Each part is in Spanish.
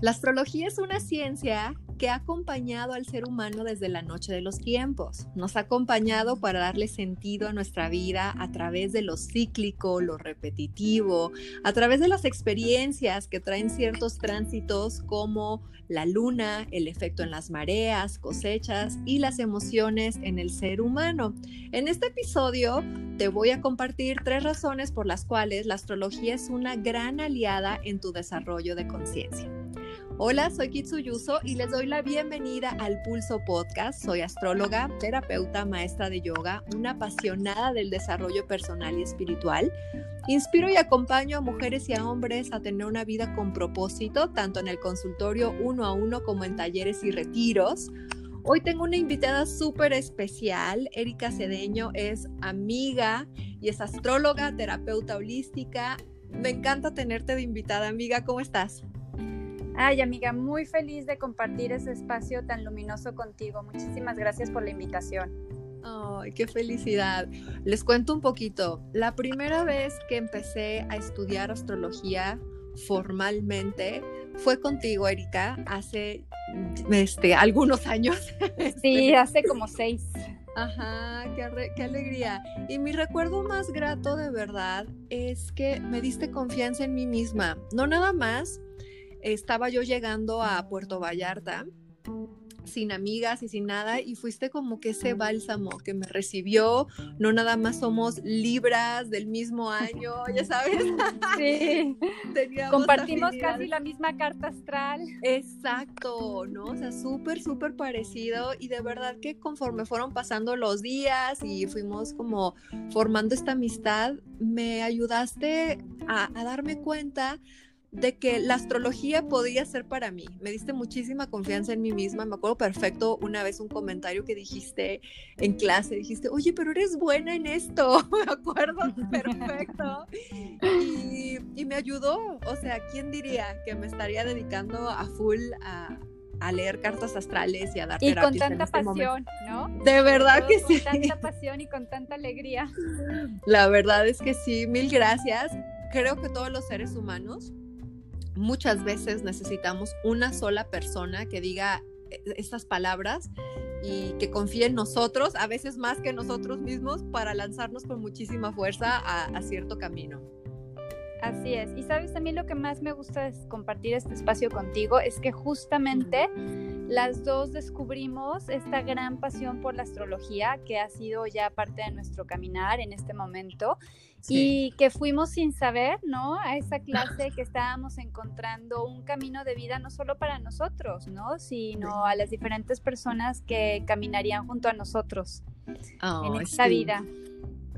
La astrología es una ciencia que ha acompañado al ser humano desde la noche de los tiempos. Nos ha acompañado para darle sentido a nuestra vida a través de lo cíclico, lo repetitivo, a través de las experiencias que traen ciertos tránsitos como la luna, el efecto en las mareas, cosechas y las emociones en el ser humano. En este episodio te voy a compartir tres razones por las cuales la astrología es una gran aliada en tu desarrollo de conciencia. Hola, soy Kitsuyuso y les doy la bienvenida al Pulso Podcast. Soy astróloga, terapeuta, maestra de yoga, una apasionada del desarrollo personal y espiritual. Inspiro y acompaño a mujeres y a hombres a tener una vida con propósito, tanto en el consultorio uno a uno como en talleres y retiros. Hoy tengo una invitada súper especial. Erika Cedeño es amiga y es astróloga, terapeuta holística. Me encanta tenerte de invitada, amiga. ¿Cómo estás? Ay, amiga, muy feliz de compartir ese espacio tan luminoso contigo. Muchísimas gracias por la invitación. Ay, qué felicidad. Les cuento un poquito. La primera vez que empecé a estudiar astrología formalmente fue contigo, Erika, hace este, algunos años. Sí, hace como seis. Ajá, qué, qué, alegría. Y mi recuerdo más grato de verdad es que me diste confianza en mí misma. No nada más estaba yo llegando a Puerto Vallarta sin amigas y sin nada y fuiste como que ese bálsamo que me recibió, no nada más somos libras del mismo año, ya sabes. Sí. Compartimos casi la misma carta astral. Exacto, ¿no? O sea, súper, súper parecido y de verdad que conforme fueron pasando los días y fuimos como formando esta amistad, me ayudaste a, a darme cuenta de que la astrología podía ser para mí. Me diste muchísima confianza en mí misma. Me acuerdo perfecto una vez un comentario que dijiste en clase. Dijiste, oye, pero eres buena en esto. Me acuerdo perfecto. Y, me ayudó. O sea, ¿quién diría que me estaría dedicando a full a, leer cartas astrales y a dar y con tanta este pasión, ¿no? De verdad que sí. Con tanta pasión y con tanta alegría. La verdad es que sí, mil gracias. Creo que todos los seres humanos muchas veces necesitamos una sola persona que diga eh, estas palabras y que confíe en nosotros, a veces más que nosotros mismos, para lanzarnos con muchísima fuerza a, cierto camino. Así es. Y sabes, también lo que más me gusta es compartir este espacio contigo, es que justamente las dos descubrimos esta gran pasión por la astrología que ha sido ya parte de nuestro caminar en este momento y que fuimos sin saber, ¿no? A esa clase que estábamos encontrando un camino de vida no solo para nosotros, ¿no? Sino a las diferentes personas que caminarían junto a nosotros en esta vida.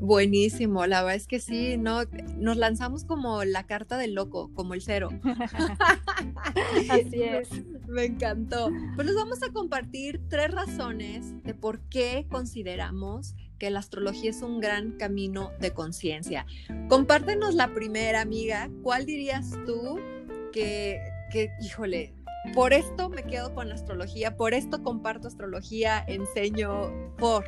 Buenísimo, la verdad es que sí, no, nos lanzamos como la carta del loco, como el cero. Así es. Me encantó. Pues nos vamos a compartir tres razones de por qué consideramos que la astrología es un gran camino de conciencia. Compártenos la primera, amiga. ¿Cuál dirías tú que, que, híjole, por esto me quedo con la astrología, por esto comparto astrología, enseño, por...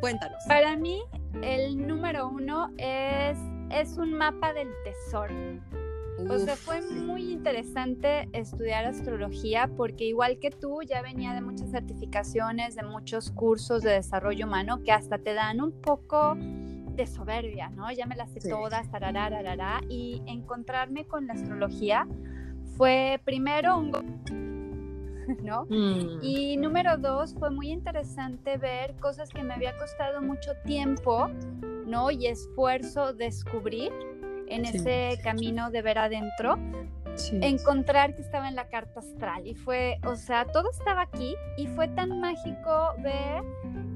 Cuéntanos. Para mí, el número uno es, es un mapa del tesoro. O sea, fue muy interesante estudiar astrología porque igual que tú, ya venía de muchas certificaciones, de muchos cursos de desarrollo humano que hasta te dan un poco de soberbia, ¿no? Ya me las sé todas, tarará, y encontrarme con la astrología fue primero un ¿no? Mm. Y número dos, fue muy interesante ver cosas que me había costado mucho tiempo, ¿no? Y esfuerzo descubrir en ese camino de ver adentro, encontrar que estaba en la carta astral. Y fue, o sea, todo estaba aquí y fue tan mágico ver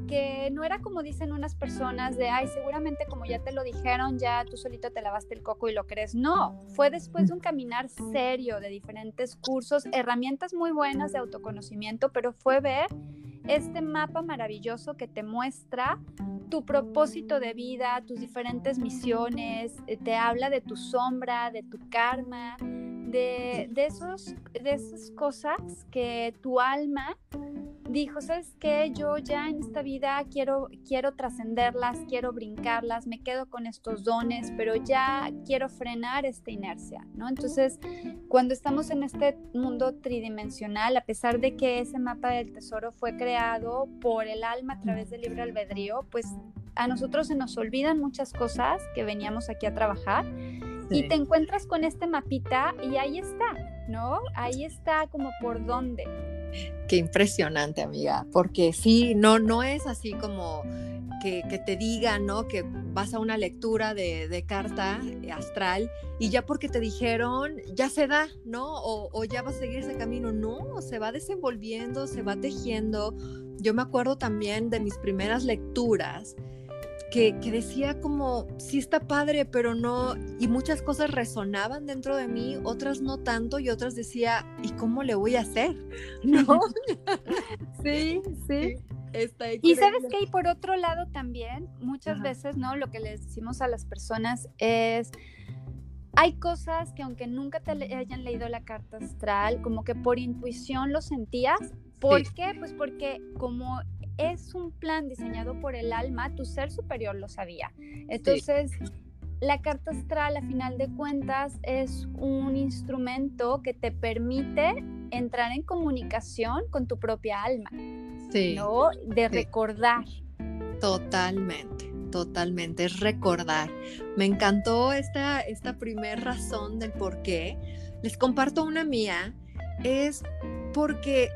que no era como dicen unas personas de, ay, seguramente como ya te lo dijeron, ya tú solito te lavaste el coco y lo crees. No, fue después de un caminar serio de diferentes cursos, herramientas muy buenas de autoconocimiento, pero fue ver este mapa maravilloso que te muestra tu propósito de vida, tus diferentes misiones, eh, te habla de tu sombra, de tu karma, de, de, esos, de esas cosas que tu alma dijo, ¿sabes qué? Yo ya en esta vida quiero, quiero trascenderlas, quiero brincarlas, me quedo con estos dones, pero ya quiero frenar esta inercia, ¿no? Entonces, cuando estamos en este mundo tridimensional, a pesar de que ese mapa del tesoro fue creado por el alma a través del libre albedrío, pues a nosotros se nos olvidan muchas cosas que veníamos aquí a trabajar. Y te encuentras con este mapita y ahí está, ¿no? Ahí está como por dónde. Qué impresionante, amiga, porque sí, no, no es así como que, te digan, ¿no? Que vas a una lectura de, carta astral y ya porque te dijeron, ya se da, ¿no? O, o, ya va a seguir ese camino. No, se va desenvolviendo, se va tejiendo. Yo me acuerdo también de mis primeras lecturas que, decía como, sí está padre, pero no, y muchas cosas resonaban dentro de mí, otras no tanto, y otras decía, ¿y cómo le voy a hacer? ¿No? sí, sí. y sabes que, y por otro lado también, muchas veces, ¿no? Lo que les decimos a las personas es, hay cosas que aunque nunca te hayan leído la carta astral, como que por intuición lo sentías. ¿Por qué? Pues porque como es un plan diseñado por el alma, tu ser superior lo sabía. Entonces, la carta astral, a final de cuentas, es un instrumento que te permite entrar en comunicación con tu propia alma. Sí. ¿no? De recordar. Totalmente, totalmente, es recordar. Me encantó esta, esta primera razón del por qué. Les comparto una mía, es porque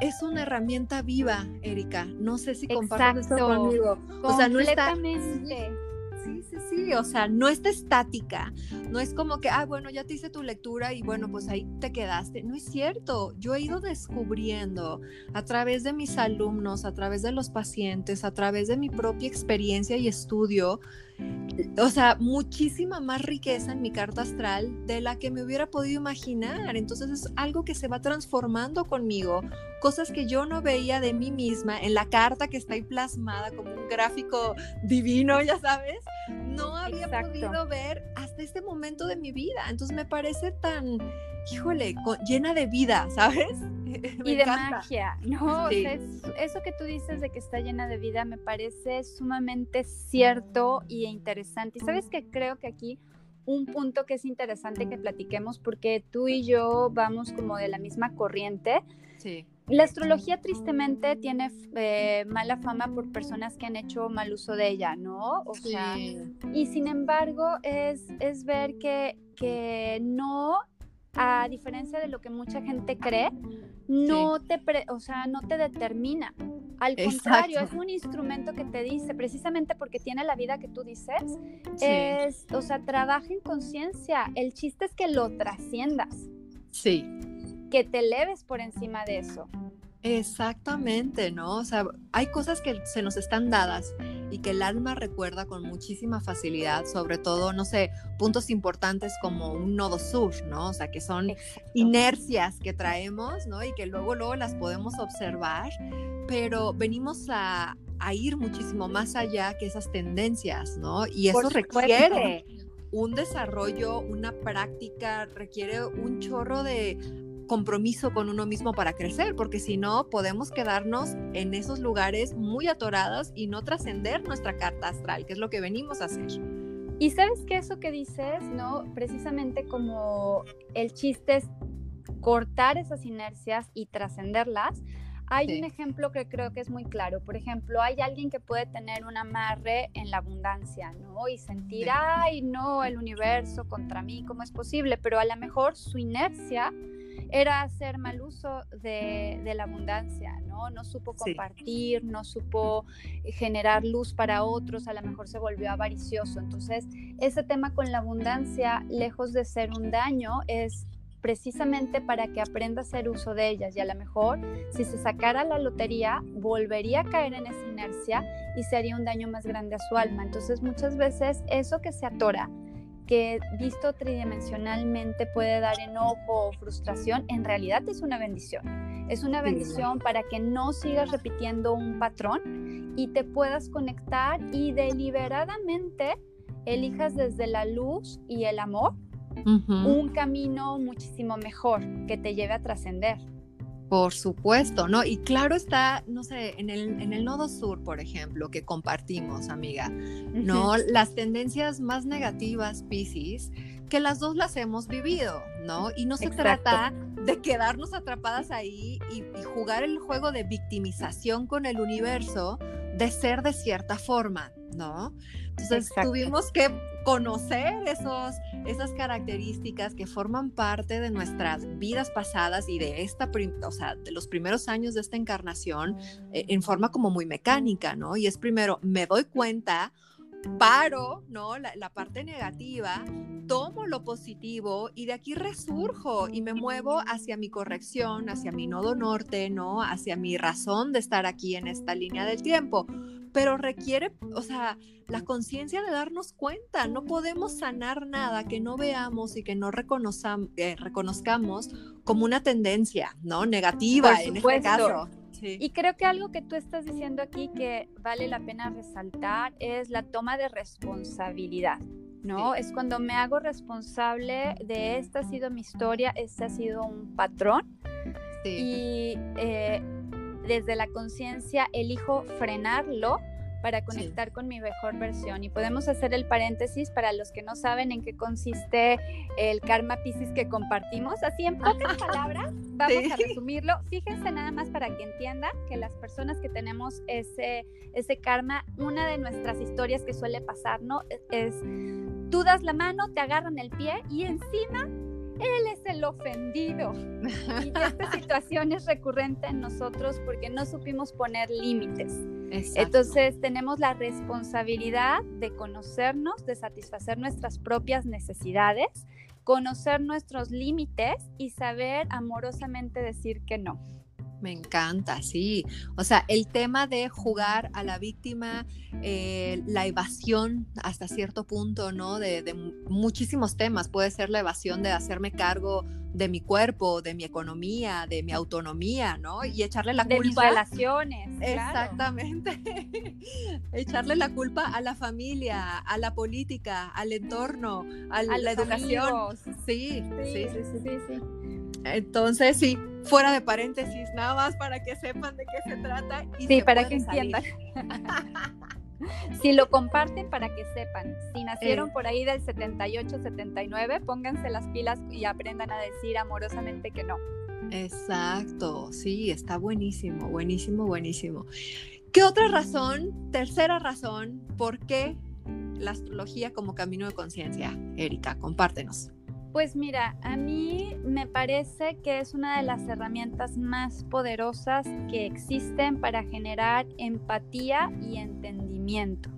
es una herramienta viva, Erika. No sé si compartes esto conmigo. O sea, no está Sí, sí, sí, o sea, no está estática, no es como que, ah, bueno, ya te hice tu lectura y bueno, pues ahí te quedaste. No es cierto, yo he ido descubriendo a través de mis alumnos, a través de los pacientes, a través de mi propia experiencia y estudio, o sea, muchísima más riqueza en mi carta astral de la que me hubiera podido imaginar. Entonces es algo que se va transformando conmigo, cosas que yo no veía de mí misma en la carta que está ahí plasmada como un gráfico divino, ya sabes, no había podido ver hasta este momento de mi vida. Entonces me parece tan, híjole, llena de vida, ¿sabes? y de magia, ¿no? eso que tú dices de que está llena de vida me parece sumamente cierto y interesante. Y sabes que creo que aquí un punto que es interesante que platiquemos porque tú y yo vamos como de la misma corriente. Sí. La astrología tristemente tiene eh, mala fama por personas que han hecho mal uso de ella, ¿no? O sea, y sin embargo es, es ver que, que no a diferencia de lo que mucha gente cree, no te, o sea, no te determina. Al contrario, es un instrumento que te dice, precisamente porque tiene la vida que tú dices, es, o sea, trabaja en conciencia. El chiste es que lo trasciendas. Sí. Que te eleves por encima de eso. Exactamente, ¿no? O sea, hay cosas que se nos están dadas y que el alma recuerda con muchísima facilidad, sobre todo, no sé, puntos importantes como un nodo sur, ¿no? O sea, que son inercias que traemos, ¿no? Y que luego, luego las podemos observar, pero venimos a, ir muchísimo más allá que esas tendencias, ¿no? Y eso requiere un desarrollo, una práctica, requiere un chorro de compromiso con uno mismo para crecer, porque si no, podemos quedarnos en esos lugares muy atorados y no trascender nuestra carta astral, que es lo que venimos a hacer. Y sabes que eso que dices, ¿no? Precisamente como el chiste es cortar esas inercias y trascenderlas. Hay un ejemplo que creo que es muy claro. Por ejemplo, hay alguien que puede tener un amarre en la abundancia, ¿no? Y sentir, ay, no, el universo contra mí, ¿cómo es posible? Pero a lo mejor su inercia era hacer mal uso de, la abundancia, ¿no? No supo compartir, no supo generar luz para otros, a lo mejor se volvió avaricioso. Entonces, ese tema con la abundancia, lejos de ser un daño, es precisamente para que aprenda a hacer uso de ellas y a lo mejor si se sacara la lotería volvería a caer en esa inercia y se haría un daño más grande a su alma. Entonces muchas veces eso que se atora que visto tridimensionalmente puede dar enojo o frustración, en realidad es una bendición. Es una bendición para que no sigas repitiendo un patrón y te puedas conectar y deliberadamente elijas desde la luz y el amor un camino muchísimo mejor que te lleve a trascender. Por supuesto, ¿no? Y claro está, no sé, en el, en el nodo sur, por ejemplo, que compartimos, amiga, ¿no? Las tendencias más negativas, Pisces, que las dos las hemos vivido, ¿no? Y no se trata de quedarnos atrapadas ahí y, jugar el juego de victimización con el universo, de ser de cierta forma, ¿no? Entonces tuvimos que conocer esos, esas características que forman parte de nuestras vidas pasadas y de esta, o sea, de los primeros años de esta encarnación eh, en forma como muy mecánica, ¿no? Y es primero, me doy cuenta, paro, ¿no? La, la, parte negativa, tomo lo positivo y de aquí resurjo y me muevo hacia mi corrección, hacia mi nodo norte, ¿no? Hacia mi razón de estar aquí en esta línea del tiempo. Pero requiere, o sea, la conciencia de darnos cuenta. No podemos sanar nada que no veamos y que no eh, reconozcamos como una tendencia, ¿no? Negativa en este caso. Y creo que algo que tú estás diciendo aquí que vale la pena resaltar es la toma de responsabilidad. ¿no? Es cuando me hago responsable de esta ha sido mi historia, este ha sido un patrón. Y eh, desde la conciencia elijo frenarlo para conectar con mi mejor versión. Y podemos hacer el paréntesis para los que no saben en qué consiste el karma Pisces que compartimos. Así en pocas palabras, vamos a resumirlo. Fíjense nada más para que entiendan que las personas que tenemos ese, ese karma, una de nuestras historias que suele pasar, ¿no? E, es, tú das la mano, te agarran el pie y encima él es el ofendido. Y esta situación es recurrente en nosotros porque no supimos poner límites. Entonces tenemos la responsabilidad de conocernos, de satisfacer nuestras propias necesidades, conocer nuestros límites y saber amorosamente decir que no. Me encanta, sí. O sea, el tema de jugar a la víctima, eh, la evasión hasta cierto punto, ¿no? De, muchísimos temas. Puede ser la evasión de hacerme cargo de mi cuerpo, de mi economía, de mi autonomía, ¿no? Y echarle la culpa. De relaciones. Exactamente. echarle la culpa a la familia, a la política, al entorno, a, la educación. Sí sí sí, sí, sí. Entonces, sí, fuera de paréntesis, nada más para que sepan de qué se trata. Y sí, para que entiendan. si lo comparten para que sepan, si nacieron por ahí del 78, 79, pónganse las pilas y aprendan a decir amorosamente que no. Exacto, sí, está buenísimo, buenísimo, buenísimo. ¿Qué otra razón, tercera razón, por qué la astrología como camino de conciencia? Erika, compártenos. Pues mira, a mí me parece que es una de las herramientas más poderosas que existen para generar empatía y entendimiento.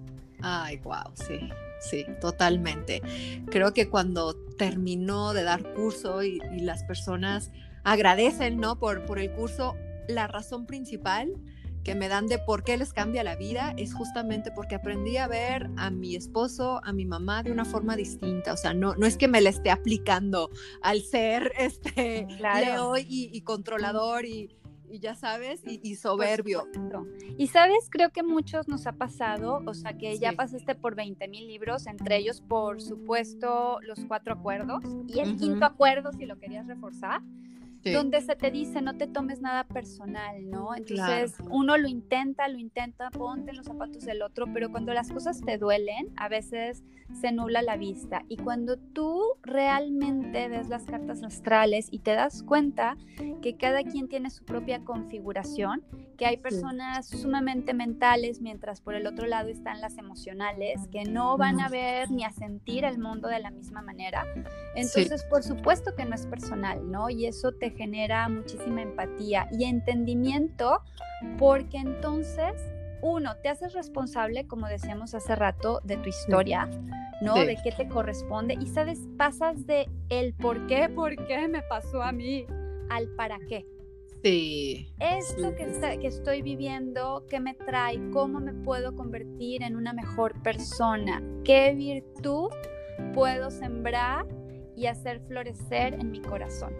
Ay, wow, sí, sí, totalmente. Creo que cuando terminó de dar curso y, las personas agradecen, ¿no? Por, por el curso, la razón principal que me dan de por qué les cambia la vida es justamente porque aprendí a ver a mi esposo, a mi mamá de una forma distinta. O sea, no, no es que me la esté aplicando al ser este Leo y, controlador y, ya sabes, y, soberbio. Y sabes, creo que muchos nos ha pasado, o sea, que ya pasaste por 20 mil libros, entre ellos, por supuesto, los cuatro acuerdos. Y el quinto acuerdo, si lo querías reforzar donde se te dice no te tomes nada personal, ¿no? Entonces uno lo intenta, lo intenta, ponte en los zapatos del otro, pero cuando las cosas te duelen, a veces se nula la vista. Y cuando tú realmente ves las cartas astrales y te das cuenta que cada quien tiene su propia configuración, que hay personas sumamente mentales, mientras por el otro lado están las emocionales, que no van a ver ni a sentir el mundo de la misma manera. Entonces, por supuesto que no es personal, ¿no? Y eso te genera muchísima empatía y entendimiento, porque entonces uno, te haces responsable, como decíamos hace rato, de tu historia, ¿no? De qué te corresponde y sabes, pasas de el por qué, por qué me pasó a mí, al para qué. Sí. Esto que, que estoy viviendo, ¿qué me trae? ¿Cómo me puedo convertir en una mejor persona? ¿Qué virtud puedo sembrar y hacer florecer en mi corazón?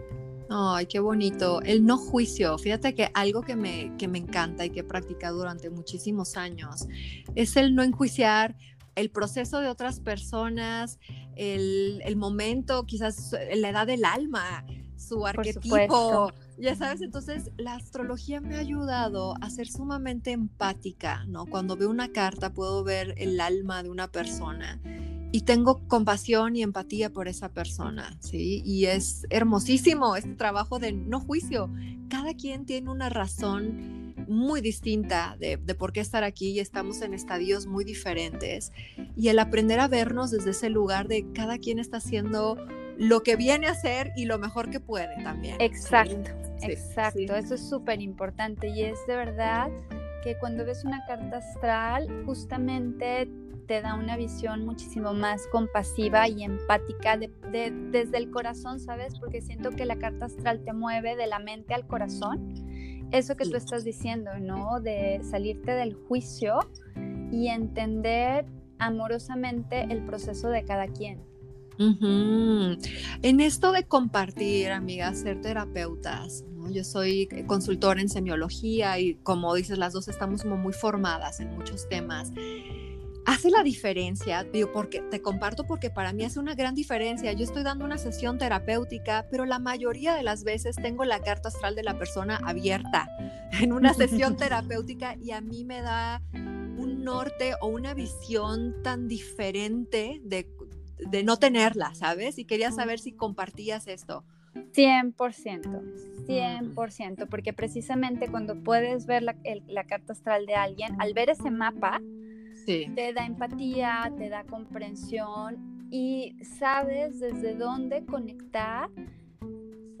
Ay, qué bonito. El no juicio. Fíjate que algo que me, que me encanta y que he practicado durante muchísimos años es el no enjuiciar el proceso de otras personas, el, el momento, quizás la edad del alma, su arquetipo, Ya sabes, entonces la astrología me ha ayudado a ser sumamente empática, ¿no? Cuando veo una carta puedo ver el alma de una persona y tengo compasión y empatía por esa persona, ¿sí? Y es hermosísimo este trabajo de no juicio. Cada quien tiene una razón muy distinta de, de, por qué estar aquí y estamos en estadios muy diferentes. Y el aprender a vernos desde ese lugar de cada quien está haciendo lo que viene a hacer y lo mejor que puede también. Exacto, exacto. Eso es súper importante y es de verdad que cuando ves una carta astral, justamente te da una visión muchísimo más compasiva y empática desde el corazón, ¿sabes? Porque siento que la carta astral te mueve de la mente al corazón. Eso que tú estás diciendo, ¿no? De salirte del juicio y entender amorosamente el proceso de cada quien. En esto de compartir, amigas, ser terapeutas, yo soy consultora en semiología y como dices, las dos estamos como muy formadas en muchos temas. Hace la diferencia, digo, porque te comparto porque para mí hace una gran diferencia. Yo estoy dando una sesión terapéutica, pero la mayoría de las veces tengo la carta astral de la persona abierta en una sesión terapéutica y a mí me da un norte o una visión tan diferente de de no tenerla, ¿sabes? Y quería saber si compartías esto. 100%, 100%, porque precisamente cuando puedes ver la, carta astral de alguien, al ver ese mapa, te da empatía, te da comprensión y sabes desde dónde conectar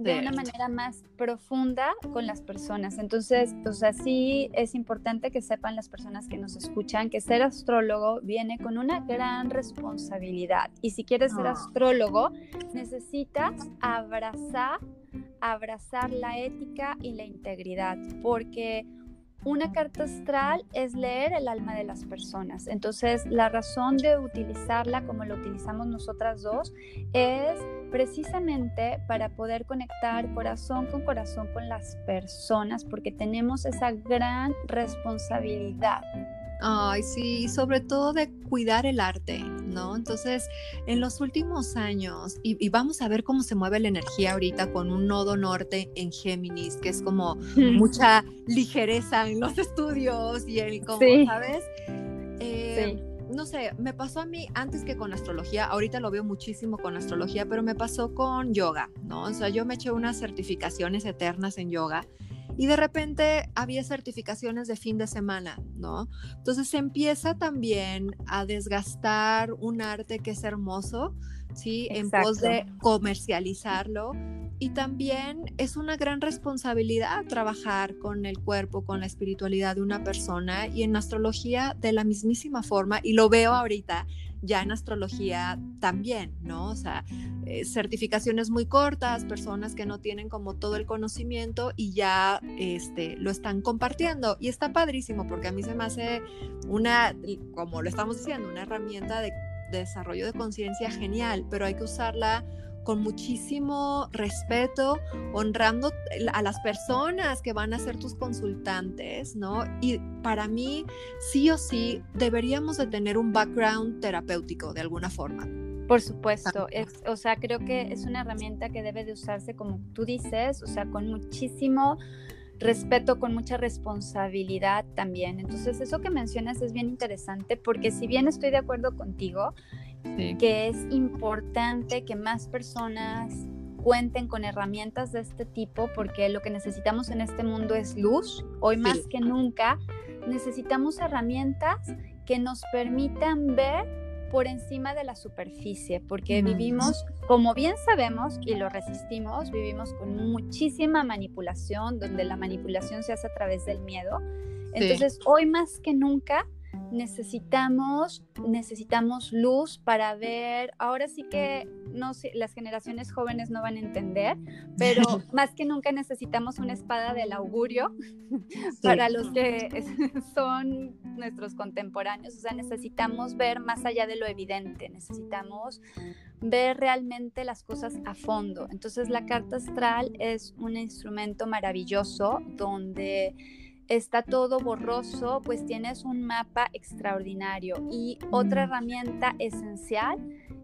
de una manera más profunda con las personas. Entonces, o sea, sí es importante que sepan las personas que nos escuchan que ser astrólogo viene con una gran responsabilidad. Y si quieres ser ah. astrólogo, necesitas abrazar, abrazar la ética y la integridad, porque una carta astral es leer el alma de las personas. Entonces, la razón de utilizarla como lo utilizamos nosotras dos es precisamente para poder conectar corazón con corazón con las personas, porque tenemos esa gran responsabilidad. Ay, sí, sobre todo de cuidar el arte, ¿no? Entonces, en los últimos años, y, vamos a ver cómo se mueve la energía ahorita con un nodo norte en Géminis, que es como mucha ligereza en los estudios y el como, ¿sabes? Eh, no sé, me pasó a mí antes que con astrología, ahorita lo veo muchísimo con astrología, pero me pasó con yoga, ¿no? O sea, yo me eché unas certificaciones eternas en yoga y de repente había certificaciones de fin de semana, ¿no? Entonces se empieza también a desgastar un arte que es hermoso, ¿sí? En pos de comercializarlo. Y también es una gran responsabilidad trabajar con el cuerpo, con la espiritualidad de una persona y en astrología de la mismísima forma, y lo veo ahorita ya en astrología también, ¿no? O sea, eh, certificaciones muy cortas, personas que no tienen como todo el conocimiento y ya este, lo están compartiendo. Y está padrísimo porque a mí se me hace una, como lo estamos diciendo, una herramienta de desarrollo de conciencia genial, pero hay que usarla con muchísimo respeto, honrando a las personas que van a ser tus consultantes, ¿no? Y para mí, sí o sí, deberíamos de tener un background terapéutico de alguna forma. Por supuesto, o sea, creo que es una herramienta que debe de usarse como tú dices, o sea, con muchísimo respeto, con mucha responsabilidad también. Entonces, eso que mencionas es bien interesante porque si bien estoy de acuerdo contigo, que es importante que más personas cuenten con herramientas de este tipo porque lo que necesitamos en este mundo es luz. Hoy más que nunca necesitamos herramientas que nos permitan ver por encima de la superficie, porque vivimos, como bien sabemos y lo resistimos, vivimos con muchísima manipulación, donde la manipulación se hace a través del miedo. Entonces, hoy más que nunca necesitamos, necesitamos luz para ver, ahora sí que no sé, las generaciones jóvenes no van a entender, pero más que nunca necesitamos una espada del augurio para los que son nuestros contemporáneos, o sea, necesitamos ver más allá de lo evidente, necesitamos ver realmente las cosas a fondo. Entonces la carta astral es un instrumento maravilloso donde está todo borroso, pues tienes un mapa extraordinario. Y otra herramienta esencial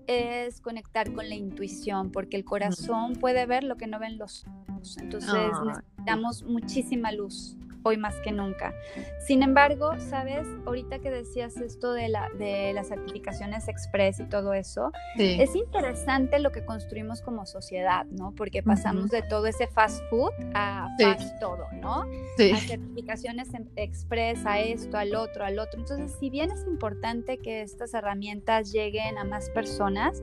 es conectar con la intuición, porque el corazón puede ver lo que no ven los ojos. Entonces necesitamos muchísima luz hoy más que nunca. Sin embargo, sabes, ahorita que decías esto de, la, de las certificaciones express y todo eso, es interesante lo que construimos como sociedad, ¿no? Porque pasamos de todo ese fast food a fast todo, ¿no? A certificaciones express, a esto, al otro, al otro. Entonces, si bien es importante que estas herramientas lleguen a más personas,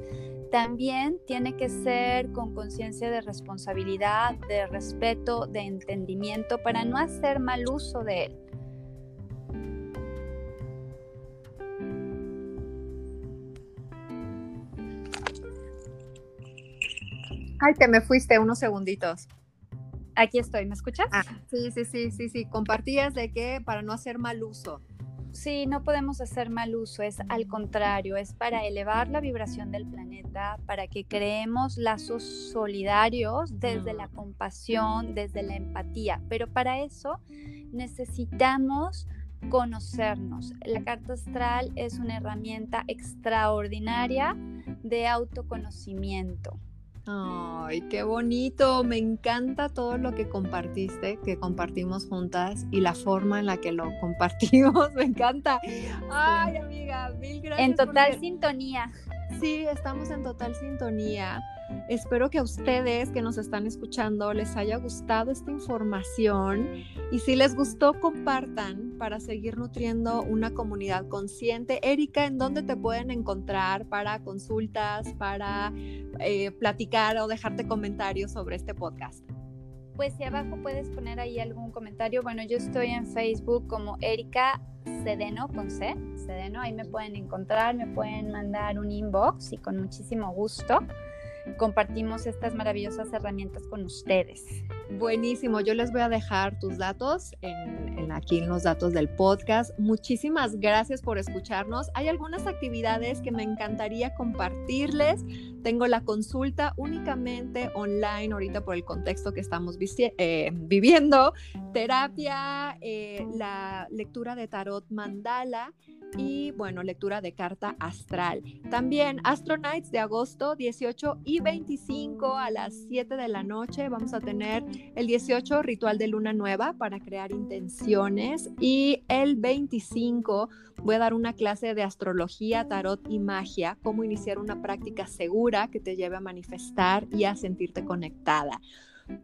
también tiene que ser con conciencia de responsabilidad, de respeto, de entendimiento para no hacer mal uso de él. Ay, te me fuiste unos segunditos. Aquí estoy, ¿me escuchas? Ah, sí, sí, sí, sí, sí. Compartías de que para no hacer mal uso. Sí, no podemos hacer mal uso, es al contrario, es para elevar la vibración del planeta, para que creemos lazos solidarios desde la compasión, desde la empatía, pero para eso necesitamos conocernos. La carta astral es una herramienta extraordinaria de autoconocimiento. Ay, qué bonito. Me encanta todo lo que compartiste, que compartimos juntas y la forma en la que lo compartimos. Me encanta. Ay, amiga, mil gracias. En total sintonía. Sí, estamos en total sintonía. Espero que a ustedes que nos están escuchando les haya gustado esta información y si les gustó compartan para seguir nutriendo una comunidad consciente. Erika, ¿en dónde te pueden encontrar para consultas, para eh, platicar o dejarte comentarios sobre este podcast? Pues si abajo puedes poner ahí algún comentario. Bueno, yo estoy en Facebook como Erika Sedeno con C, Sedeno, ahí me pueden encontrar, me pueden mandar un inbox y con muchísimo gusto compartimos estas maravillosas herramientas con ustedes. Buenísimo, yo les voy a dejar tus datos en, aquí en los datos del podcast. Muchísimas gracias por escucharnos. Hay algunas actividades que me encantaría compartirles. Tengo la consulta únicamente online ahorita por el contexto que estamos eh, viviendo. Terapia, eh, la lectura de tarot mandala y bueno, lectura de carta astral. También Astro Nights de agosto 18 y 25 a las 7 de la noche. Vamos a tener el 18 ritual de luna nueva para crear intenciones y el 25 voy a dar una clase de astrología, tarot y magia, cómo iniciar una práctica segura que te lleve a manifestar y a sentirte conectada.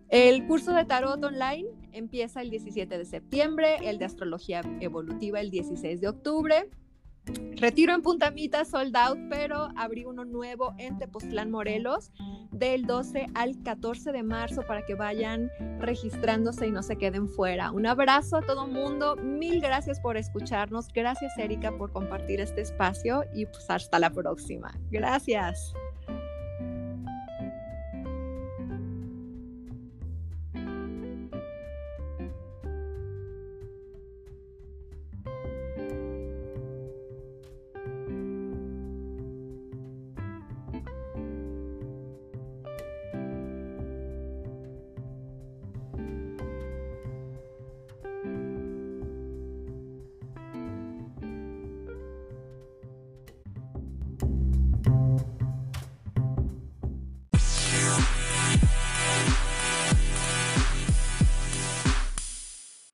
El curso de tarot online empieza el 17 de septiembre, el de astrología evolutiva el 16 de octubre. Retiro en Puntamita sold out, pero abrí uno nuevo en Tepoztlán, Morelos, del 12 al 14 de marzo para que vayan registrándose y no se queden fuera. Un abrazo a todo mundo, mil gracias por escucharnos, gracias Erika por compartir este espacio y pues hasta la próxima. Gracias.